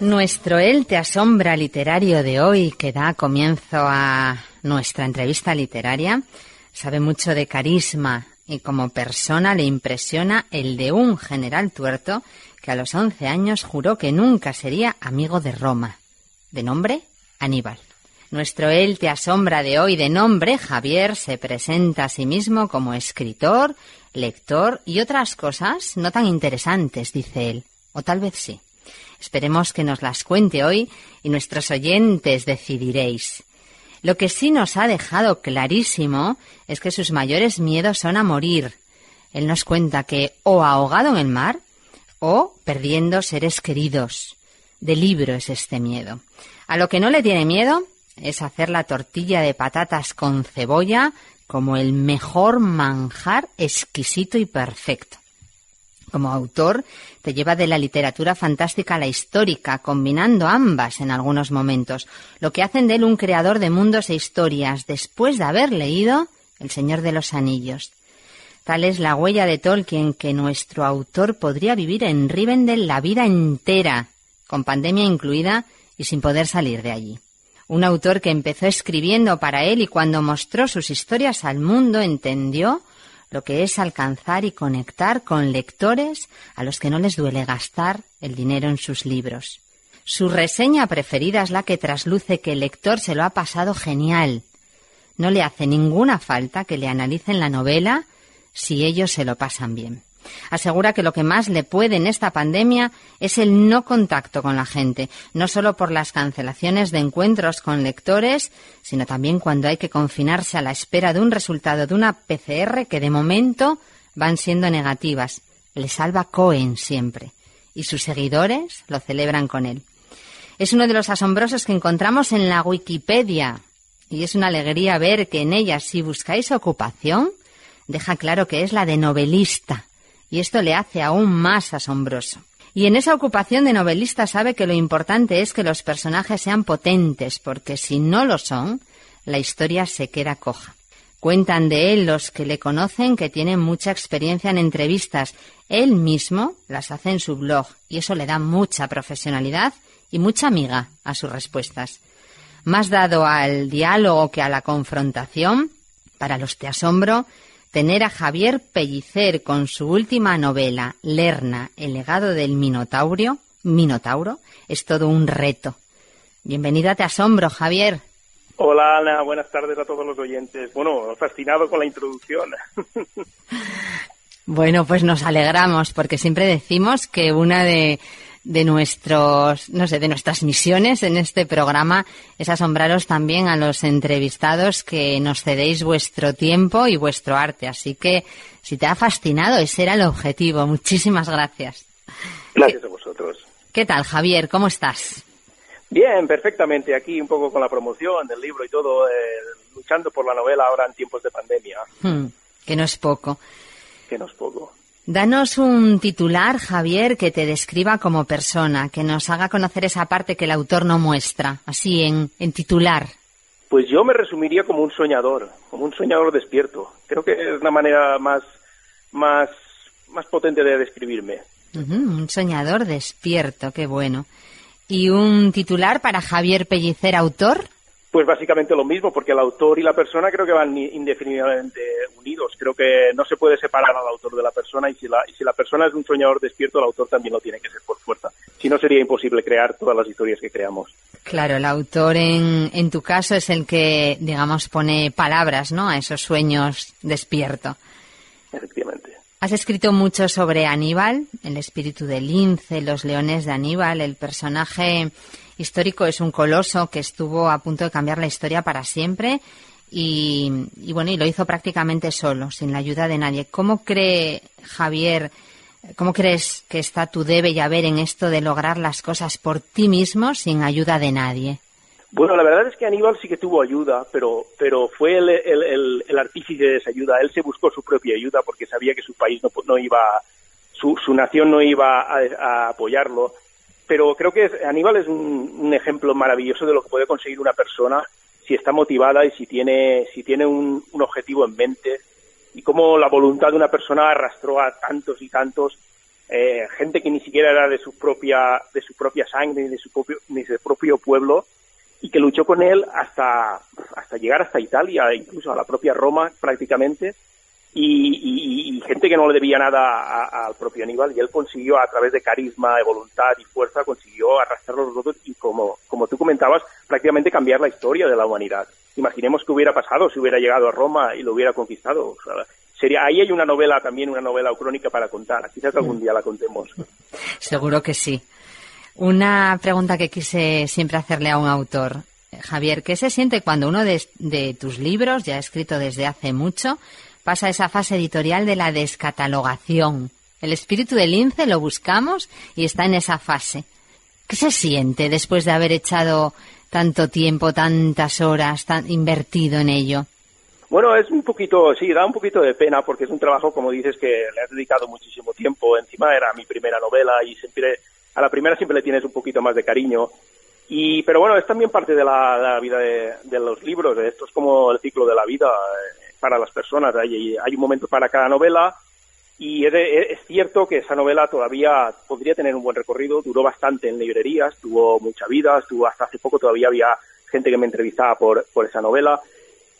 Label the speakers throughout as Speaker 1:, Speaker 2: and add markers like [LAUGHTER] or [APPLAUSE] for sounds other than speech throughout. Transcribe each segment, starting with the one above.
Speaker 1: Nuestro Él te asombra literario de hoy, que da comienzo a nuestra entrevista literaria, sabe mucho de carisma y como persona le impresiona el de un general tuerto que a los once años juró que nunca sería amigo de Roma. De nombre, Aníbal. Nuestro Él te asombra de hoy de nombre, Javier, se presenta a sí mismo como escritor, lector y otras cosas no tan interesantes, dice él. O tal vez sí. Esperemos que nos las cuente hoy y nuestros oyentes decidiréis. Lo que sí nos ha dejado clarísimo es que sus mayores miedos son a morir. Él nos cuenta que o ahogado en el mar o perdiendo seres queridos. De libro es este miedo. A lo que no le tiene miedo es hacer la tortilla de patatas con cebolla como el mejor manjar exquisito y perfecto. Como autor, te lleva de la literatura fantástica a la histórica, combinando ambas en algunos momentos, lo que hacen de él un creador de mundos e historias después de haber leído El Señor de los Anillos. Tal es la huella de Tolkien que nuestro autor podría vivir en Rivendell la vida entera, con pandemia incluida y sin poder salir de allí. Un autor que empezó escribiendo para él y cuando mostró sus historias al mundo entendió lo que es alcanzar y conectar con lectores a los que no les duele gastar el dinero en sus libros. Su reseña preferida es la que trasluce que el lector se lo ha pasado genial. No le hace ninguna falta que le analicen la novela si ellos se lo pasan bien. Asegura que lo que más le puede en esta pandemia es el no contacto con la gente, no solo por las cancelaciones de encuentros con lectores, sino también cuando hay que confinarse a la espera de un resultado de una PCR que de momento van siendo negativas. Le salva Cohen siempre, y sus seguidores lo celebran con él. Es uno de los asombrosos que encontramos en la Wikipedia, y es una alegría ver que en ella, si buscáis ocupación, deja claro que es la de novelista y esto le hace aún más asombroso. Y en esa ocupación de novelista sabe que lo importante es que los personajes sean potentes, porque si no lo son, la historia se queda coja. Cuentan de él los que le conocen que tiene mucha experiencia en entrevistas. Él mismo las hace en su blog y eso le da mucha profesionalidad y mucha amiga a sus respuestas. Más dado al diálogo que a la confrontación, para los te asombro, tener a Javier Pellicer con su última novela, Lerna, el legado del Minotaurio, Minotauro, es todo un reto. Bienvenida Te Asombro, Javier.
Speaker 2: Hola Ana, buenas tardes a todos los oyentes. Bueno, fascinado con la introducción. [LAUGHS]
Speaker 1: bueno, pues nos alegramos porque siempre decimos que una de de nuestros, no sé, de nuestras misiones en este programa es asombraros también a los entrevistados que nos cedéis vuestro tiempo y vuestro arte. Así que si te ha fascinado, ese era el objetivo. Muchísimas gracias.
Speaker 2: Gracias a vosotros.
Speaker 1: ¿Qué tal, Javier? ¿Cómo estás?
Speaker 2: Bien, perfectamente. Aquí un poco con la promoción del libro y todo, eh, luchando por la novela ahora en tiempos de pandemia.
Speaker 1: Hmm, que no es poco.
Speaker 2: Que no es poco.
Speaker 1: Danos un titular, Javier, que te describa como persona, que nos haga conocer esa parte que el autor no muestra, así en, en titular.
Speaker 2: Pues yo me resumiría como un soñador, como un soñador despierto. Creo que es la manera más, más, más potente de describirme.
Speaker 1: un soñador despierto, qué bueno. ¿Y un titular para Javier Pellicer, autor?
Speaker 2: Pues básicamente lo mismo, porque el autor y la persona creo que van indefinidamente unidos. Creo que no se puede separar al autor de la persona y si la, y si la persona es un soñador despierto, el autor también lo tiene que ser por fuerza. Si no, sería imposible crear todas las historias que creamos.
Speaker 1: Claro, el autor en, en tu caso es el que, digamos, pone palabras ¿no? a esos sueños despierto.
Speaker 2: Efectivamente.
Speaker 1: Has escrito mucho sobre Aníbal, el espíritu del lince, los leones de Aníbal, el personaje histórico es un coloso que estuvo a punto de cambiar la historia para siempre y, bueno, y lo hizo prácticamente solo, sin la ayuda de nadie. ¿Cómo cree Javier, cómo crees que está tu debe y haber en esto de lograr las cosas por ti mismo sin ayuda de nadie?
Speaker 2: Bueno, la verdad es que Aníbal sí que tuvo ayuda, pero, pero fue el, el, artífice de esa ayuda. Él se buscó su propia ayuda porque sabía que su país no, no iba, su, su nación no iba a apoyarlo pero creo que Aníbal es un, ejemplo maravilloso de lo que puede conseguir una persona si está motivada y si tiene, si tiene un, objetivo en mente. Y cómo la voluntad de una persona arrastró a tantos y tantos eh, gente que ni siquiera era de su propia de su propia sangre ni de su propio ni de su propio pueblo y que luchó con él hasta hasta llegar hasta Italia incluso a la propia Roma prácticamente y, gente que no le debía nada al propio Aníbal y él consiguió a través de carisma, de voluntad y fuerza consiguió arrastrar los rotos y como como tú comentabas prácticamente cambiar la historia de la humanidad. Imaginemos qué hubiera pasado si hubiera llegado a Roma y lo hubiera conquistado. Sería ahí hay una novela también una novela o crónica para contar. Quizás algún día la contemos.
Speaker 1: Seguro que sí. Una pregunta que quise siempre hacerle a un autor. Javier qué se siente cuando uno de, de tus libros ya escrito desde hace mucho pasa esa fase editorial de la descatalogación el espíritu del lince lo buscamos y está en esa fase ¿Qué se siente después de haber echado tanto tiempo, tantas horas, tan invertido en ello?
Speaker 2: Bueno, es un poquito, sí, da un poquito de pena porque es un trabajo, como dices, que le has dedicado muchísimo tiempo. Encima era mi primera novela y siempre, a la primera siempre le tienes un poquito más de cariño. Y, pero bueno, es también parte de la, vida de, los libros. Esto es como el ciclo de la vida eh, para las personas. Hay, hay un momento para cada novela y es, es, cierto que esa novela todavía podría tener un buen recorrido. Duró bastante en librerías, tuvo mucha vida, estuvo hasta hace poco todavía había gente que me entrevistaba por, por esa novela.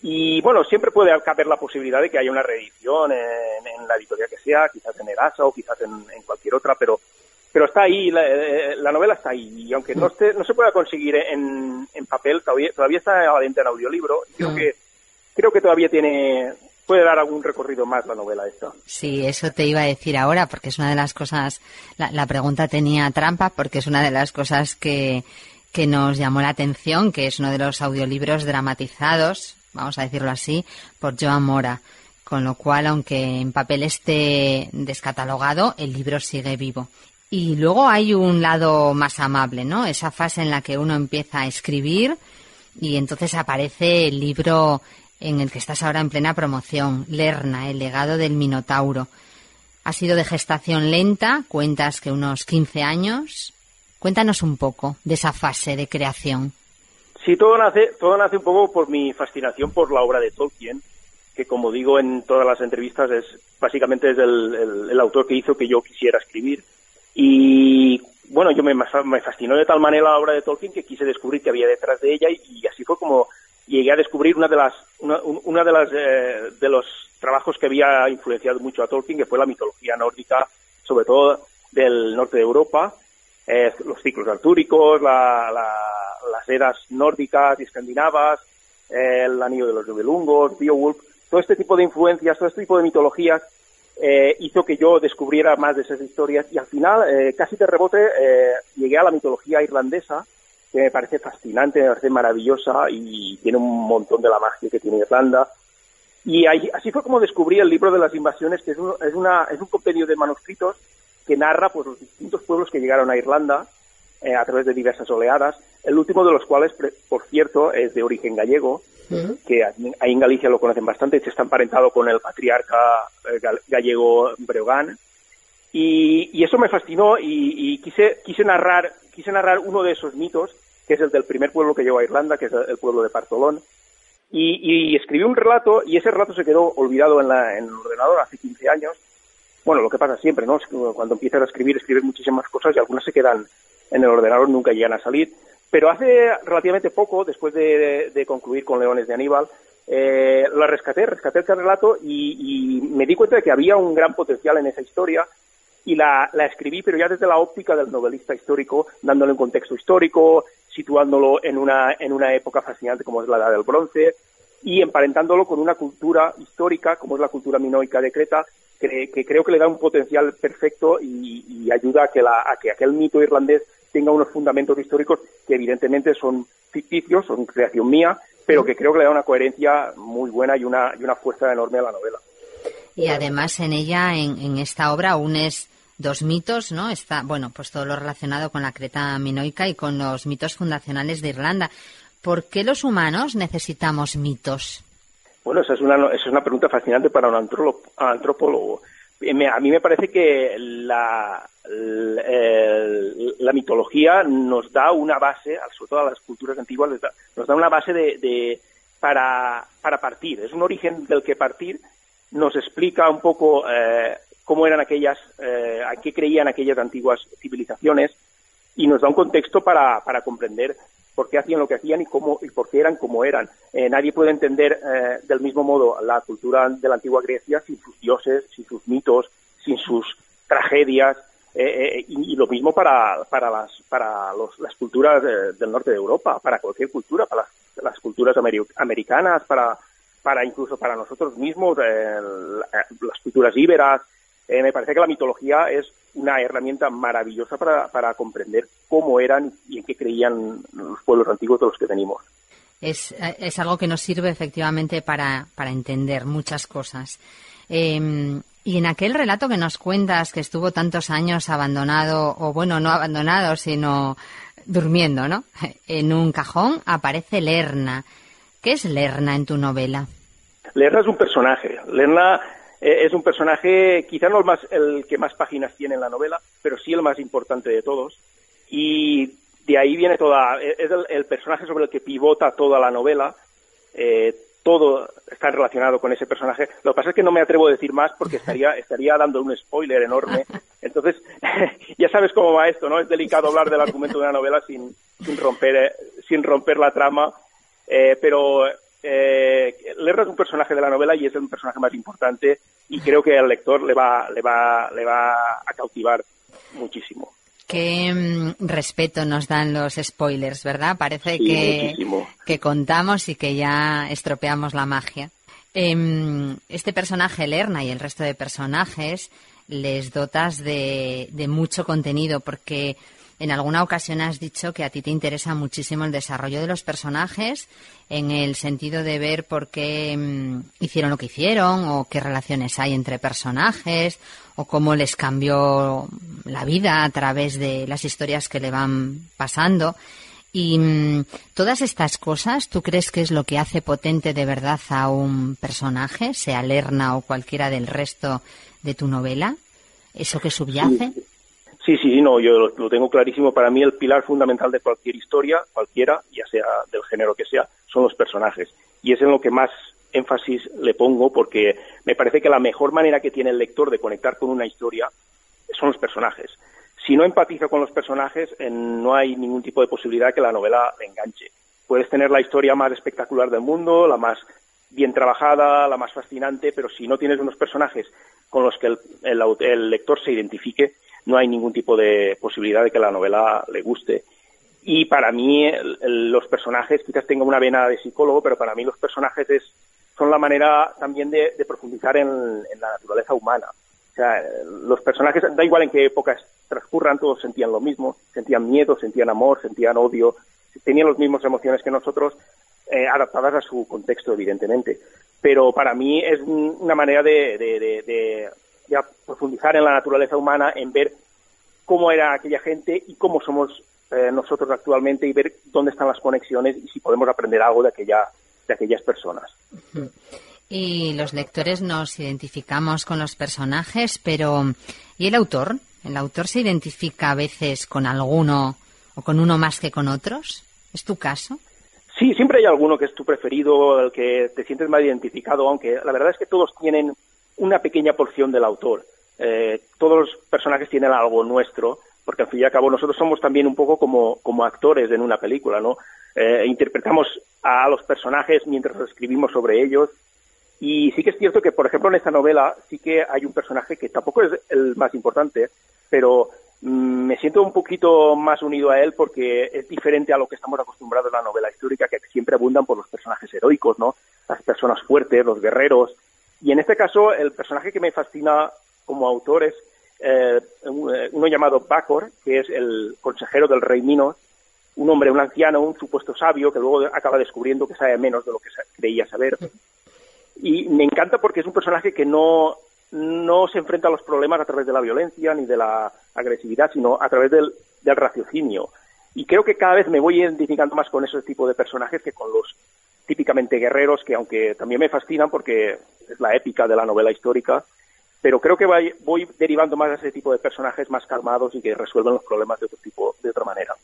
Speaker 2: Y bueno, siempre puede haber la posibilidad de que haya una reedición en, la editorial que sea, quizás en Erasa o quizás en, cualquier otra, pero pero está ahí, eh, la, novela está ahí. Y aunque no, esté, no se pueda conseguir en, papel, todavía, todavía está adentro en audiolibro. Creo, mm. que, creo que todavía tiene puede dar algún recorrido más la novela esta.
Speaker 1: Sí, eso te iba a decir ahora, porque es una de las cosas, la, la pregunta tenía trampa, porque es una de las cosas que, que nos llamó la atención, que es uno de los audiolibros dramatizados vamos a decirlo así, por Joan Mora. Con lo cual, aunque en papel esté descatalogado, el libro sigue vivo. Y luego hay un lado más amable, ¿no? Esa fase en la que uno empieza a escribir y entonces aparece el libro en el que estás ahora en plena promoción, Lerna, el legado del Minotauro. Ha sido de gestación lenta, cuentas que unos 15 años. Cuéntanos un poco de esa fase de creación.
Speaker 2: Sí, todo nace, todo nace un poco por mi fascinación por la obra de Tolkien, que como digo en todas las entrevistas es básicamente es el, autor que hizo que yo quisiera escribir. Y bueno, yo me, me, fascinó de tal manera la obra de Tolkien que quise descubrir qué había detrás de ella y, así fue como llegué a descubrir una de las una, una de las eh, de los trabajos que había influenciado mucho a Tolkien, que fue la mitología nórdica, sobre todo del norte de Europa, eh, los ciclos artúricos, la, las eras nórdicas y escandinavas, el anillo de los Nibelungos, Beowulf, todo este tipo de influencias, todo este tipo de mitologías eh, hizo que yo descubriera más de esas historias y al final, eh, casi de rebote, llegué a la mitología irlandesa, que me parece fascinante, me parece maravillosa y tiene un montón de la magia que tiene Irlanda. Y así fue como descubrí el libro de las invasiones, que es un, es una, es un compendio de manuscritos que narra pues, los distintos pueblos que llegaron a Irlanda eh, a través de diversas oleadas, el último de los cuales, por cierto, es de origen gallego, que ahí en Galicia lo conocen bastante, se está emparentado con el patriarca eh, gallego Breogán, y, eso me fascinó y, quise, quise, narrar, quise narrar uno de esos mitos, que es el del primer pueblo que llegó a Irlanda, que es el pueblo de Partolón, y, escribí un relato y ese relato se quedó olvidado en, la, en el ordenador hace 15 años bueno, lo que pasa siempre, ¿no? Cuando empiezas a escribir, escribes muchísimas cosas y algunas se quedan en el ordenador, nunca llegan a salir. Pero hace relativamente poco, después de, concluir con Leones de Aníbal, eh, la rescaté, rescaté ese relato y, me di cuenta de que había un gran potencial en esa historia y la, escribí, pero ya desde la óptica del novelista histórico, dándole un contexto histórico, situándolo en una, en una época fascinante como es la Edad del Bronce y emparentándolo con una cultura histórica como es la cultura minoica de Creta, que, creo que le da un potencial perfecto y, ayuda a que, la, a que aquel mito irlandés tenga unos fundamentos históricos que evidentemente son ficticios, son creación mía, pero que creo que le da una coherencia muy buena y una, y una fuerza enorme a la novela.
Speaker 1: Y además en ella, en, esta obra, unes dos mitos, ¿no? Está, bueno, pues todo lo relacionado con la Creta minoica y con los mitos fundacionales de Irlanda. ¿Por qué los humanos necesitamos mitos?
Speaker 2: Bueno, esa es una, esa es una pregunta fascinante para un antropólogo. A mí me parece que la, la, mitología nos da una base, sobre todo a las culturas antiguas, nos da una base de, para, para partir. Es un origen del que partir. Nos explica un poco eh, cómo eran aquellas, eh, a qué creían aquellas antiguas civilizaciones y nos da un contexto para, para comprender por qué hacían lo que hacían y cómo y por qué eran como eran. Eh, nadie puede entender eh, del mismo modo la cultura de la antigua Grecia sin sus dioses, sin sus mitos, sin sus tragedias. Eh, y, lo mismo para, para, las, para los, las culturas del norte de Europa, para cualquier cultura, para las, culturas americanas, para, para incluso para nosotros mismos, las culturas íberas, eh, me parece que la mitología es una herramienta maravillosa para, para comprender cómo eran y en qué creían los pueblos antiguos de los que venimos.
Speaker 1: Es, es algo que nos sirve efectivamente para, para entender muchas cosas. Em, y en aquel relato que nos cuentas, que estuvo tantos años abandonado, o bueno, no abandonado, sino durmiendo, ¿no? [LAUGHS] En un cajón aparece Lerna. ¿Qué es Lerna en tu novela?
Speaker 2: Lerna es un personaje. Lerna eh, es un personaje, quizá no el, más, el que más páginas tiene en la novela, pero sí el más importante de todos. Y de ahí viene toda, eh, es el, personaje sobre el que pivota toda la novela. Eh, todo está relacionado con ese personaje. Lo que pasa es que no me atrevo a decir más porque estaría, [LAUGHS] estaría dando un spoiler enorme. Entonces, [LAUGHS] ya sabes cómo va esto, ¿no? Es delicado hablar del argumento de una novela sin, sin, romper, sin romper la trama. pero eh, Lerna es un personaje de la novela y es el personaje más importante y creo que al lector le va, le va, le va a cautivar muchísimo.
Speaker 1: Qué mm, respeto nos dan los spoilers, ¿verdad? Parece que, que contamos y que ya estropeamos la magia. Em, este personaje, Lerna, y el resto de personajes, les dotas de, de mucho contenido porque en alguna ocasión has dicho que a ti te interesa muchísimo el desarrollo de los personajes en el sentido de ver por qué mm, hicieron lo que hicieron o qué relaciones hay entre personajes o cómo les cambió la vida a través de las historias que le van pasando. Y mm, todas estas cosas, ¿tú crees que es lo que hace potente de verdad a un personaje, sea Lerna o cualquiera del resto de tu novela? ¿Eso que subyace?
Speaker 2: Sí, sí, no, yo lo, tengo clarísimo. Para mí el pilar fundamental de cualquier historia, cualquiera, ya sea del género que sea, son los personajes. Y es en lo que más énfasis le pongo porque me parece que la mejor manera que tiene el lector de conectar con una historia son los personajes. Si no empatiza con los personajes, no hay ningún tipo de posibilidad que la novela enganche. Puedes tener la historia más espectacular del mundo, la más bien trabajada, la más fascinante, pero si no tienes unos personajes con los que el lector se identifique, no hay ningún tipo de posibilidad de que la novela le guste. Y para mí los personajes, quizás tenga una vena de psicólogo, pero para mí los personajes es, son la manera también de, profundizar en, la naturaleza humana. O sea, los personajes, da igual en qué épocas transcurran, todos sentían lo mismo, sentían miedo, sentían amor, sentían odio, tenían las mismas emociones que nosotros, eh, adaptadas a su contexto, evidentemente. Pero para mí es una manera de, ya profundizar en la naturaleza humana, en ver cómo era aquella gente y cómo somos eh, nosotros actualmente y ver dónde están las conexiones y si podemos aprender algo de aquella de aquellas personas.
Speaker 1: Y los lectores nos identificamos con los personajes, pero ¿y el autor? ¿El autor se identifica a veces con alguno o con uno más que con otros? ¿Es tu caso?
Speaker 2: Sí, siempre hay alguno que es tu preferido, el que te sientes más identificado, aunque la verdad es que todos tienen una pequeña porción del autor. Eh, todos los personajes tienen algo nuestro, porque al fin y al cabo nosotros somos también un poco como, como actores en una película, ¿no? Eh, interpretamos a los personajes mientras escribimos sobre ellos. Y sí que es cierto que, por ejemplo, en esta novela sí que hay un personaje que tampoco es el más importante, pero mm, me siento un poquito más unido a él porque es diferente a lo que estamos acostumbrados en la novela histórica, que siempre abundan por los personajes heroicos, ¿no? Las personas fuertes, los guerreros, y en este caso, el personaje que me fascina como autor es eh, uno llamado Bacor, que es el consejero del rey Minos, un hombre, un anciano, un supuesto sabio, que luego acaba descubriendo que sabe menos de lo que creía saber. Y me encanta porque es un personaje que no, no se enfrenta a los problemas a través de la violencia ni de la agresividad, sino a través del, del raciocinio. Y creo que cada vez me voy identificando más con ese tipo de personajes que con los típicamente guerreros, que aunque también me fascinan porque es la épica de la novela histórica, pero creo que voy, derivando más a ese tipo de personajes más calmados y que resuelven los problemas de otro tipo, de otra manera.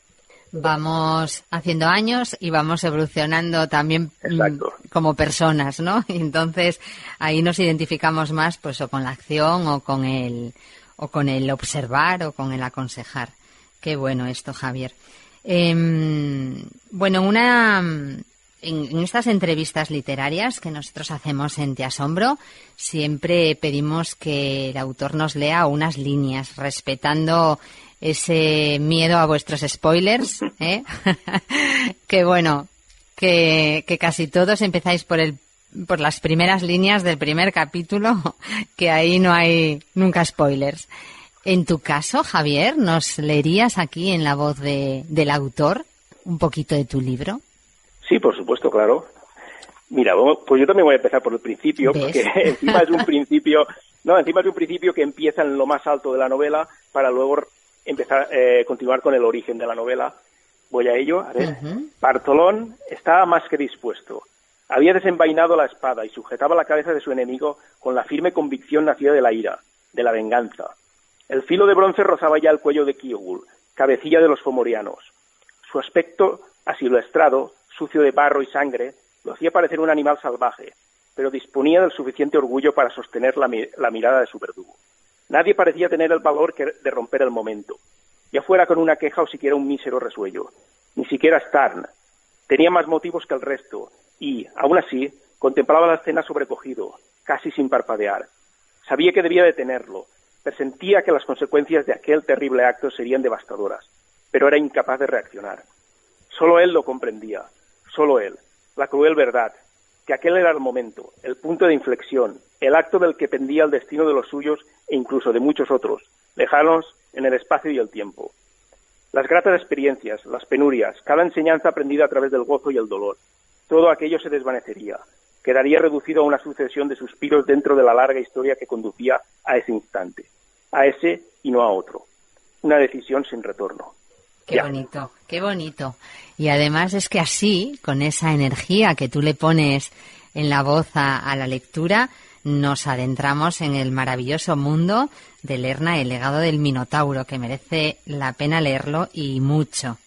Speaker 1: vamos haciendo años y vamos evolucionando también mm, como personas, ¿no? Y [LAUGHS] entonces ahí nos identificamos más, pues, o con la acción o con el o con el observar o con el aconsejar. Qué bueno esto, Javier. Em, bueno, una en, estas entrevistas literarias que nosotros hacemos en Te Asombro, siempre pedimos que el autor nos lea unas líneas, respetando ese miedo a vuestros spoilers, [LAUGHS] ¿eh? [LAUGHS] que bueno, que, que casi todos empezáis por el por las primeras líneas del primer capítulo, [LAUGHS] que ahí no hay nunca spoilers. En tu caso, Javier, ¿nos leerías aquí en la voz de, del autor un poquito de tu libro?
Speaker 2: Sí, por supuesto, claro. Mira, pues yo también voy a empezar por el principio, porque [LAUGHS] encima es un principio, no, encima es un principio que empieza en lo más alto de la novela para luego empezar, eh, continuar con el origen de la novela. Voy a ello. A ver. Bartolón estaba más que dispuesto. Había desenvainado la espada y sujetaba la cabeza de su enemigo con la firme convicción nacida de la ira, de la venganza. El filo de bronce rozaba ya el cuello de Kiogul, cabecilla de los fomorianos. Su aspecto asilvestrado, sucio de barro y sangre, lo hacía parecer un animal salvaje, pero disponía del suficiente orgullo para sostener la, mirada de su verdugo. Nadie parecía tener el valor de romper el momento, ya fuera con una queja o siquiera un mísero resuello. Ni siquiera Starn. Tenía más motivos que el resto, y, aún así, contemplaba la escena sobrecogido, casi sin parpadear. Sabía que debía detenerlo, presentía que las consecuencias de aquel terrible acto serían devastadoras, pero era incapaz de reaccionar. Solo él lo comprendía, solo él, la cruel verdad, que aquel era el momento, el punto de inflexión, el acto del que pendía el destino de los suyos e incluso de muchos otros, lejanos en el espacio y el tiempo. Las gratas experiencias, las penurias, cada enseñanza aprendida a través del gozo y el dolor, todo aquello se desvanecería, quedaría reducido a una sucesión de suspiros dentro de la larga historia que conducía a ese instante, a ese y no a otro. Una decisión sin retorno.
Speaker 1: Qué bonito, qué bonito. Y además es que así, con esa energía que tú le pones en la voz a, la lectura, nos adentramos en el maravilloso mundo de Lerna, el legado del Minotauro, que merece la pena leerlo y mucho.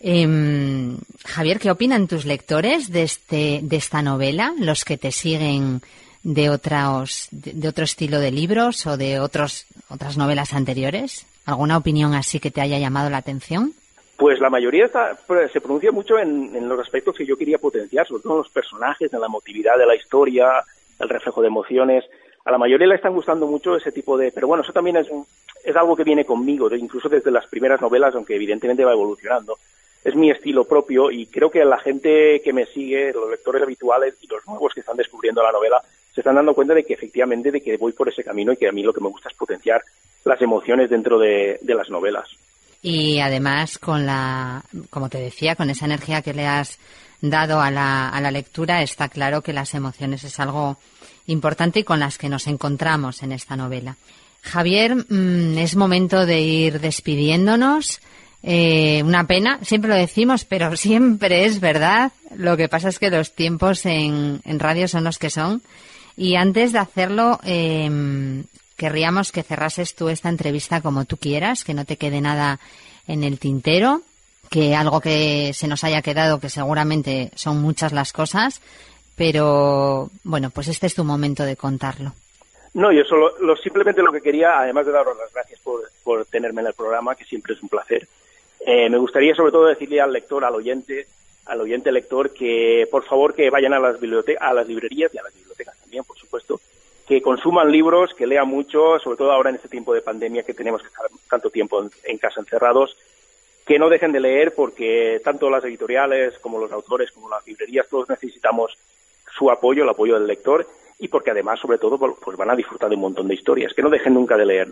Speaker 1: Em, Javier, ¿qué opinan tus lectores de, este, de esta novela, los que te siguen de, otros, de otro estilo de libros o de otros, otras novelas anteriores? ¿Alguna opinión así que te haya llamado la atención?
Speaker 2: Pues la mayoría pues, se pronuncia mucho en, los aspectos que yo quería potenciar, sobre todo en los personajes, en la emotividad de la historia, el reflejo de emociones. A la mayoría le están gustando mucho ese tipo de... Pero bueno, eso también es, es algo que viene conmigo, incluso desde las primeras novelas, aunque evidentemente va evolucionando. Es mi estilo propio y creo que la gente que me sigue, los lectores habituales y los nuevos que están descubriendo la novela, se están dando cuenta de que efectivamente de que voy por ese camino y que a mí lo que me gusta es potenciar las emociones dentro de las novelas.
Speaker 1: Y además, con la, como te decía, con esa energía que le has dado a la, a la lectura, está claro que las emociones es algo importante y con las que nos encontramos en esta novela. Javier, mm, es momento de ir despidiéndonos. Eh, una pena, siempre lo decimos, pero [LAUGHS] siempre es verdad. Lo que pasa es que los tiempos en, en radio son los que son. Y antes de hacerlo, eh, querríamos que cerrases tú esta entrevista como tú quieras, que no te quede nada en el tintero, que algo que se nos haya quedado, que seguramente son muchas las cosas, pero bueno, pues este es tu momento de contarlo.
Speaker 2: No, yo solo, lo, simplemente lo que quería, además de daros las gracias por, por tenerme en el programa, que siempre es un placer, eh, me gustaría sobre todo decirle al lector, al oyente, al oyente lector, que por favor que vayan a las bibliotecas, a las librerías y a las bibliotecas por supuesto, que consuman libros, que lean mucho, sobre todo ahora en este tiempo de pandemia que tenemos que estar tanto tiempo en, casa encerrados, que no dejen de leer porque tanto las editoriales como los autores como las librerías todos necesitamos su apoyo, el apoyo del lector y porque además sobre todo pues van a disfrutar de un montón de historias, que no dejen nunca de leer.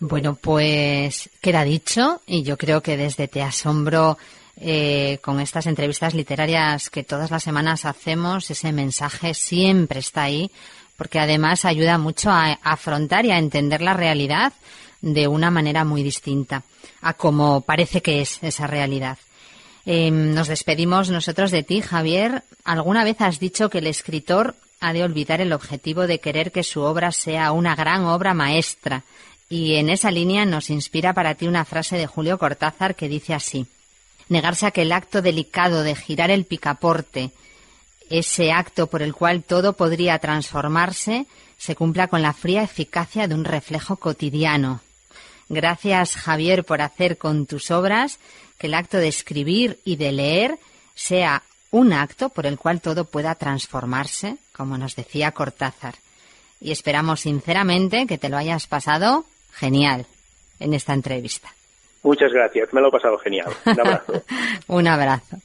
Speaker 1: Bueno, pues queda dicho y yo creo que desde Te Asombro eh, con estas entrevistas literarias que todas las semanas hacemos, ese mensaje siempre está ahí porque además ayuda mucho a afrontar y a entender la realidad de una manera muy distinta a como parece que es esa realidad. Em, nos despedimos nosotros de ti, Javier. ¿Alguna vez has dicho que el escritor ha de olvidar el objetivo de querer que su obra sea una gran obra maestra? Y en esa línea nos inspira para ti una frase de Julio Cortázar que dice así. Negarse a que el acto delicado de girar el picaporte, ese acto por el cual todo podría transformarse, se cumpla con la fría eficacia de un reflejo cotidiano. Gracias, Javier, por hacer con tus obras que el acto de escribir y de leer sea un acto por el cual todo pueda transformarse, como nos decía Cortázar. Y esperamos sinceramente que te lo hayas pasado genial en esta entrevista.
Speaker 2: Muchas gracias, me lo he pasado genial. Un abrazo. [LAUGHS]
Speaker 1: un abrazo.